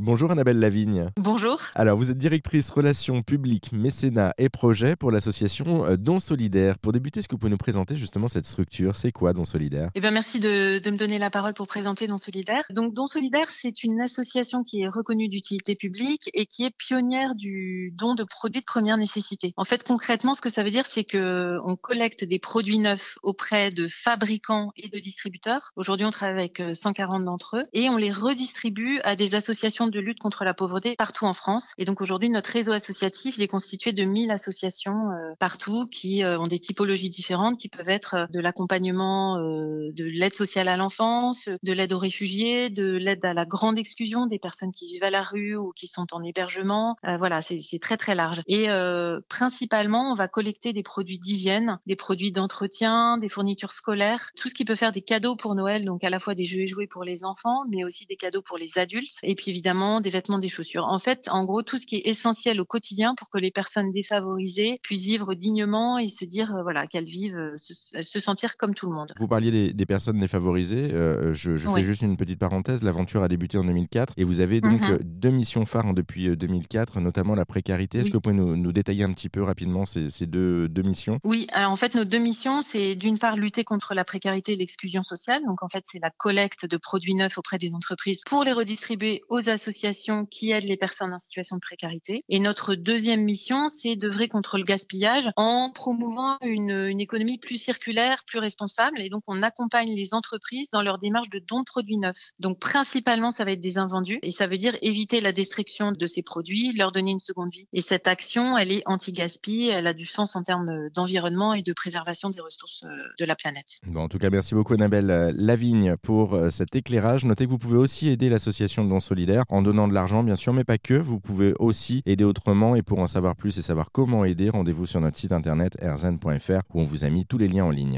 Bonjour Annabelle Lavigne. Bonjour. Alors vous êtes directrice relations publiques, mécénat et projets pour l'association euh, Don Solidaire. Pour débuter, est-ce que vous pouvez nous présenter justement cette structure? C'est quoi Don Solidaire Eh bien merci de, de, me donner la parole pour présenter Don Solidaire. Donc Don Solidaire, c'est une association qui est reconnue d'utilité publique et qui est pionnière du don de produits de première nécessité. En fait, concrètement, ce que ça veut dire, c'est que on collecte des produits neufs auprès de fabricants et de distributeurs. Aujourd'hui, on travaille avec 140 d'entre eux et on les redistribue à des associations de lutte contre la pauvreté partout en France. Et donc aujourd'hui, notre réseau associatif il est constitué de 1000 associations euh, partout qui euh, ont des typologies différentes, qui peuvent être euh, de l'accompagnement, euh, de l'aide sociale à l'enfance, de l'aide aux réfugiés, de l'aide à la grande exclusion des personnes qui vivent à la rue ou qui sont en hébergement. Euh, voilà, c'est très très large. Et euh, principalement, on va collecter des produits d'hygiène, des produits d'entretien, des fournitures scolaires, tout ce qui peut faire des cadeaux pour Noël, donc à la fois des jeux et jouets pour les enfants, mais aussi des cadeaux pour les adultes, et puis évidemment des vêtements, des chaussures. En fait, en gros, tout ce qui est essentiel au quotidien pour que les personnes défavorisées puissent vivre dignement et se dire euh, voilà qu'elles vivent, euh, se, se, sentir comme tout le monde. Vous parliez des, des personnes défavorisées. Euh, je, je Oui. fais juste une petite parenthèse. L'aventure a débuté en 2004 et vous avez donc Mhm. deux missions phares depuis euh, 2004, notamment la précarité. Est-ce Oui. que vous pouvez nous, nous détailler un petit peu rapidement ces, ces deux, deux missions? Oui, alors en fait, nos deux missions, c'est d'une part lutter contre la précarité et l'exclusion sociale. Donc en fait, c'est la collecte de produits neufs auprès des entreprises pour les redistribuer aux associations qui aident les personnes en situation de précarité. Et notre deuxième mission, c'est d'œuvrer contre le gaspillage en promouvant une, économie plus circulaire, plus responsable. Et donc on accompagne les entreprises dans leur démarche de don de produits neufs. Donc principalement, ça va être des invendus et ça veut dire éviter la destruction de ces produits, leur donner une seconde vie. Et cette action, elle est anti-gaspi, elle a du sens en termes d'environnement et de préservation des ressources euh, de la planète. Bon, en tout cas, merci beaucoup Annabelle euh, Lavigne pour euh, cet éclairage. Notez que vous pouvez aussi aider l'association de dons solidaires donnant de l'argent, bien sûr, mais pas que. Vous pouvez aussi aider autrement. Et pour en savoir plus et savoir comment aider, rendez-vous sur notre site internet rzn.fr où on vous a mis tous les liens en ligne.